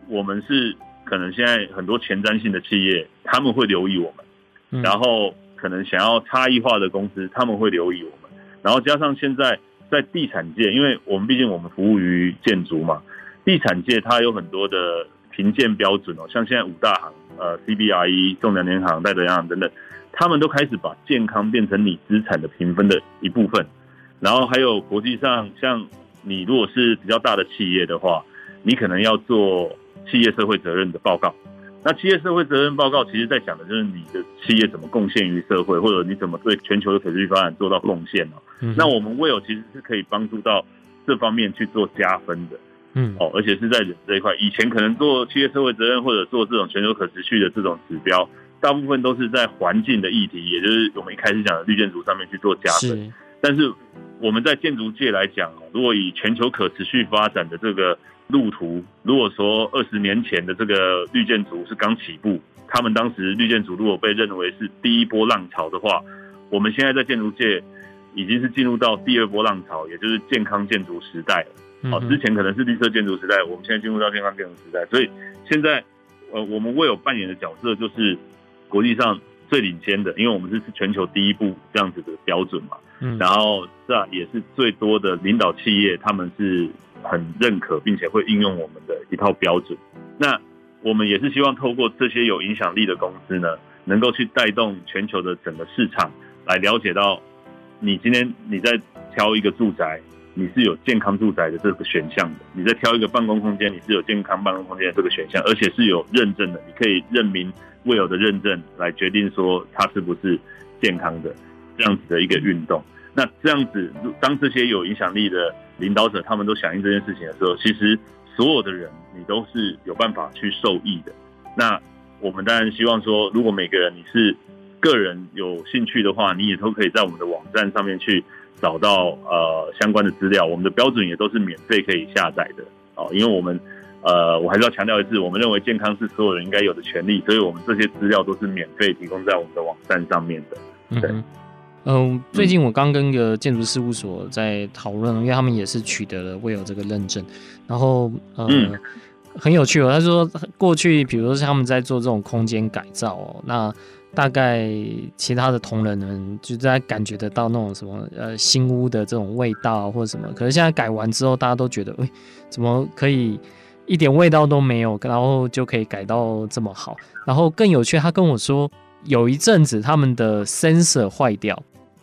我们是可能现在很多前瞻性的企业，他们会留意我们，然后可能想要差异化的公司，他们会留意我们，然后加上现在在地产界，因为我们毕竟我们服务于建筑嘛，地产界它有很多的评鉴标准哦，像现在五大行，呃，CBRE、仲量联行、戴德梁行等等，他们都开始把健康变成你资产的评分的一部分，然后还有国际上，像你如果是比较大的企业的话，你可能要做。企业社会责任的报告，那企业社会责任报告其实在讲的就是你的企业怎么贡献于社会，或者你怎么对全球的可持续发展做到贡献嘛。那我们 Well 其实是可以帮助到这方面去做加分的，嗯，哦，而且是在人这一块，以前可能做企业社会责任或者做这种全球可持续的这种指标，大部分都是在环境的议题，也就是我们一开始讲的绿建筑上面去做加分。但是我们在建筑界来讲，如果以全球可持续发展的这个路途，如果说二十年前的这个绿建筑是刚起步，他们当时绿建筑如果被认为是第一波浪潮的话，我们现在在建筑界已经是进入到第二波浪潮，也就是健康建筑时代了。好，之前可能是绿色建筑时代，我们现在进入到健康建筑时代，所以现在呃，我们 Well 扮演的角色就是国际上最领先的，因为我们是全球第一步这样子的标准嘛。嗯，然后这也是最多的领导企业，他们是很认可并且会应用我们的一套标准。那我们也是希望透过这些有影响力的公司呢，能够去带动全球的整个市场，来了解到你今天你在挑一个住宅，你是有健康住宅的这个选项的；你在挑一个办公空间，你是有健康办公空间的这个选项，而且是有认证的，你可以认明未有的认证来决定说它是不是健康的。这样子的一个运动，那这样子，当这些有影响力的领导者他们都响应这件事情的时候，其实所有的人你都是有办法去受益的。那我们当然希望说，如果每个人你是个人有兴趣的话，你也都可以在我们的网站上面去找到呃相关的资料。我们的标准也都是免费可以下载的哦，因为我们呃我还是要强调一次，我们认为健康是所有人应该有的权利，所以我们这些资料都是免费提供在我们的网站上面的。对。嗯，最近我刚跟一个建筑事务所在讨论，因为他们也是取得了 Will 这个认证，然后呃、嗯、很有趣哦。他说过去，比如说他们在做这种空间改造哦，那大概其他的同仁们就在感觉得到那种什么呃新屋的这种味道或者什么，可是现在改完之后，大家都觉得哎，怎么可以一点味道都没有，然后就可以改到这么好？然后更有趣，他跟我说有一阵子他们的 sensor 坏掉。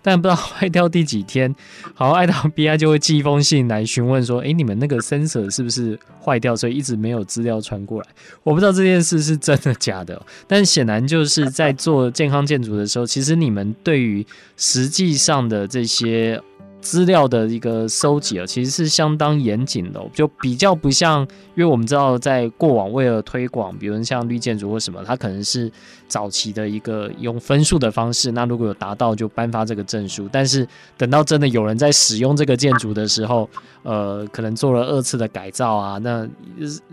但不知道 坏掉第几天，好，爱到 BI 就会寄一封信来询问说，诶、你们那个 sensor 是不是坏掉，所以一直没有资料传过来？我不知道这件事是真的假的，但显然就是在做健康建筑的时候，其实你们对于实际上的这些。资料的一个收集啊，其实是相当严谨的，就比较不像，因为我们知道在过往为了推广，比如像绿建筑或什么，它可能是早期的一个用分数的方式，那如果有达到就颁发这个证书，但是等到真的有人在使用这个建筑的时候，呃，可能做了二次的改造啊，那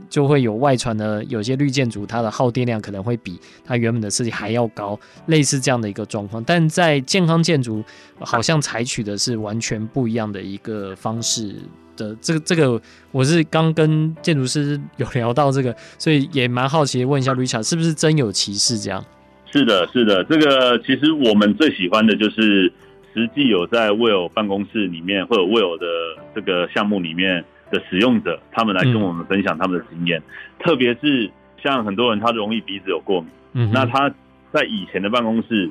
就会有外传的有些绿建筑它的耗电量可能会比它原本的设计还要高，类似这样的一个状况，但在健康建筑好像采取的是完全。不一样的一个方式的这个这个，我是刚跟建筑师 有聊到这个，所以也蛮好奇问一下 Richard 是不是真有其事这样？是的，是的，这个其实我们最喜欢的就是实际有在 Will 办公室里面或者 Will 的这个项目里面的使用者，他们来跟我们分享他们的经验，嗯、特别是像很多人他容易鼻子有过敏，嗯，那他在以前的办公室。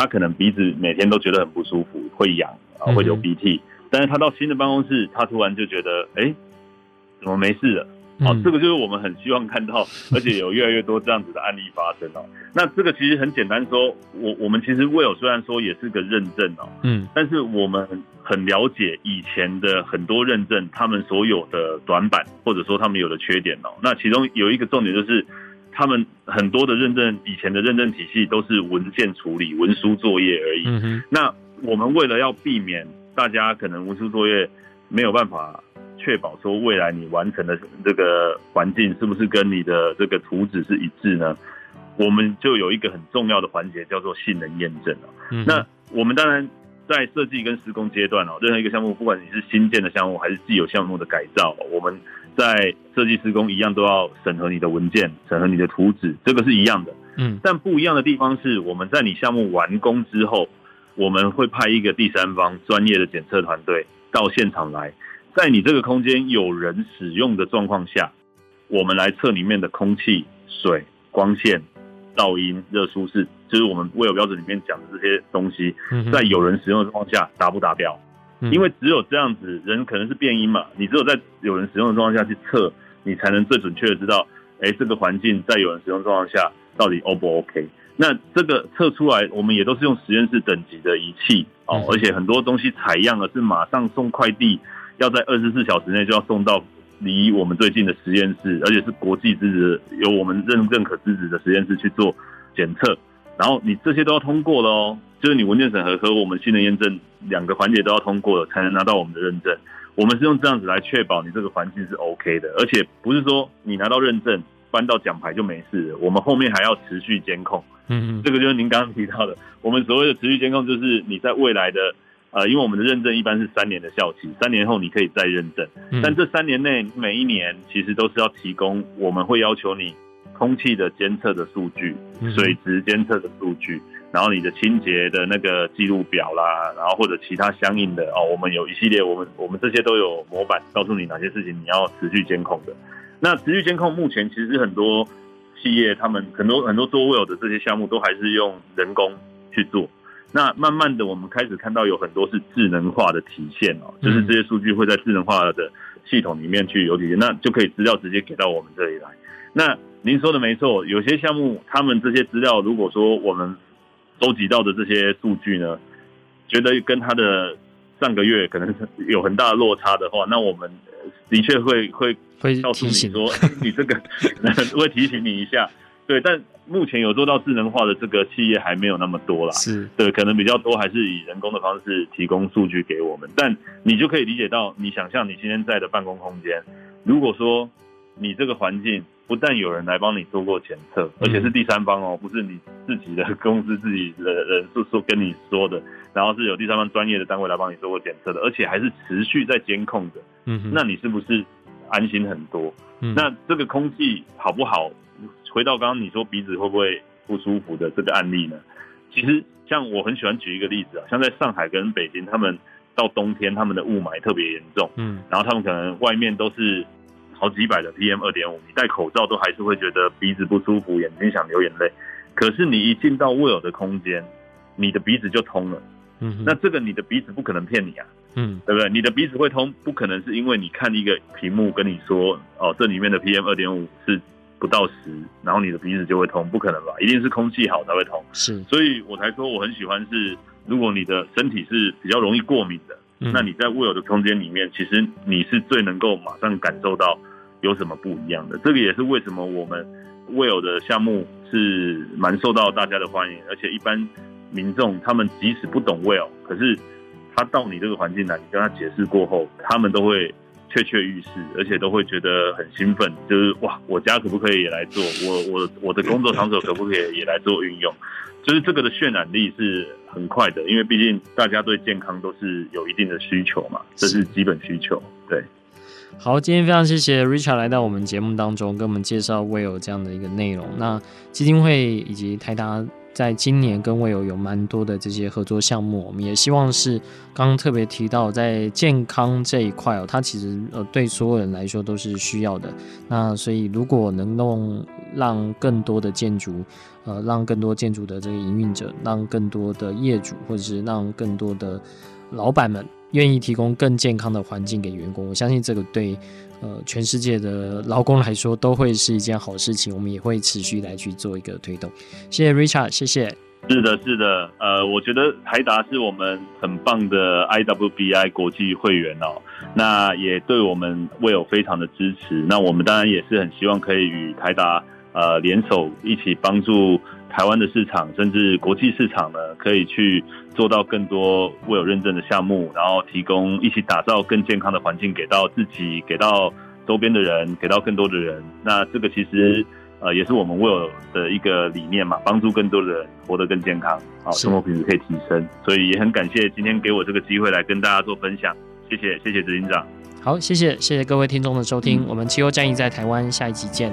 他可能鼻子每天都觉得很不舒服，会痒啊，会流鼻涕，嗯、但是他到新的办公室，他突然就觉得，哎，怎么没事了？好，这个就是我们很希望看到，而且有越来越多这样子的案例发生哦。那这个其实很简单说，我我们其实 Well 虽然说也是个认证哦，嗯，但是我们很了解以前的很多认证，他们所有的短板或者说他们有的缺点哦。那其中有一个重点就是，他们很多的认证以前的认证体系都是文件处理、文书作业而已。嗯哼。那我们为了要避免大家可能文书作业没有办法。确保说未来你完成的这个环境是不是跟你的这个图纸是一致呢？我们就有一个很重要的环节叫做性能验证。嗯，那我们当然在设计跟施工阶段哦，任何一个项目，不管你是新建的项目还是既有项目的改造，我们在设计施工一样都要审核你的文件，审核你的图纸，这个是一样的。嗯，但不一样的地方是我们在你项目完工之后，我们会派一个第三方专业的检测团队到现场来。在你这个空间有人使用的状况下，我们来测里面的空气、水、光线、噪音、热舒适，就是我们 WELL 标准里面讲的这些东西，在有人使用的状况下达不达标？因为只有这样子，人可能是变音嘛，你只有在有人使用的状况下去测，你才能最准确的知道，哎，这个环境在有人使用状况下到底 O 不 OK？那这个测出来，我们也都是用实验室等级的仪器哦，而且很多东西采样的是马上送快递。要在二十四小时内就要送到离我们最近的实验室，而且是国际支持、有我们认认可支持的实验室去做检测。然后你这些都要通过了哦，就是你文件审核和我们性能验证两个环节都要通过了，才能拿到我们的认证。我们是用这样子来确保你这个环境是 OK 的，而且不是说你拿到认证搬到奖牌就没事了，我们后面还要持续监控。嗯嗯，这个就是您刚刚提到的，我们所谓的持续监控，就是你在未来的。呃，因为我们的认证一般是三年的效期，三年后你可以再认证。但这三年内每一年其实都是要提供，我们会要求你空气的监测的数据、水质监测的数据，然后你的清洁的那个记录表啦，然后或者其他相应的哦，我们有一系列，我们我们这些都有模板告诉你哪些事情你要持续监控的。那持续监控目前其实很多企业他们很多很多做 WELL 的这些项目都还是用人工去做。那慢慢的，我们开始看到有很多是智能化的体现哦，就是这些数据会在智能化的系统里面去有体现，那就可以资料直接给到我们这里来。那您说的没错，有些项目他们这些资料，如果说我们收集到的这些数据呢，觉得跟他的上个月可能有很大的落差的话，那我们的确会会会告诉你说，你这个 会提醒你一下。对，但目前有做到智能化的这个企业还没有那么多啦。是，对，可能比较多还是以人工的方式提供数据给我们。但你就可以理解到，你想象你今天在的办公空间，如果说你这个环境不但有人来帮你做过检测，而且是第三方哦，不是你自己的公司自己的人说说跟你说的，然后是有第三方专业的单位来帮你做过检测的，而且还是持续在监控的。嗯，那你是不是安心很多？嗯，那这个空气好不好？回到刚刚你说鼻子会不会不舒服的这个案例呢？其实像我很喜欢举一个例子啊，像在上海跟北京，他们到冬天他们的雾霾特别严重，嗯，然后他们可能外面都是好几百的 PM 二点五，你戴口罩都还是会觉得鼻子不舒服，眼睛想流眼泪。可是你一进到 Will 的空间，你的鼻子就通了，嗯，那这个你的鼻子不可能骗你啊，嗯，对不对？你的鼻子会通，不可能是因为你看一个屏幕跟你说，哦，这里面的 PM 二点五是。不到十，然后你的鼻子就会通，不可能吧？一定是空气好才会通。是，所以我才说我很喜欢是，如果你的身体是比较容易过敏的，那你在 WELL 的空间里面，其实你是最能够马上感受到有什么不一样的。这个也是为什么我们 WELL 的项目是蛮受到大家的欢迎，而且一般民众他们即使不懂 WELL，可是他到你这个环境来，你跟他解释过后，他们都会。跃跃欲试，而且都会觉得很兴奋，就是哇，我家可不可以也来做？我我我的工作场所可不可以也来做运用？就是这个的渲染力是很快的，因为毕竟大家对健康都是有一定的需求嘛，这是基本需求。对，好，今天非常谢谢 Richard 来到我们节目当中，跟我们介绍 Will 这样的一个内容。那基金会以及台达。在今年跟 WELL 有蛮多的这些合作项目，我们也希望是刚刚特别提到在健康这一块哦，它其实呃对所有人来说都是需要的。那所以如果能用让更多的建筑，呃，让更多建筑的这个营运者，让更多的业主，或者是让更多的老板们愿意提供更健康的环境给员工。我相信这个对呃全世界的劳工来说都会是一件好事情。我们也会持续来去做一个推动。谢谢 Richard，谢谢。是的，是的，呃，我觉得台达是我们很棒的 IWBI 国际会员哦，那也对我们 Well 非常的支持。那我们当然也是很希望可以与台达呃联手，一起帮助台湾的市场，甚至国际市场呢，可以去做到更多 Well 认证的项目，然后提供一起打造更健康的环境给到自己，给到周边的人，给到更多的人。那这个其实。呃，也是我们 Well 的一个理念嘛，帮助更多的人活得更健康，好，生活品质可以提升，所以也很感谢今天给我这个机会来跟大家做分享，谢谢，谢谢执行长。好，谢谢，谢谢各位听众的收听，嗯、我们气候战役在台湾，下一集见。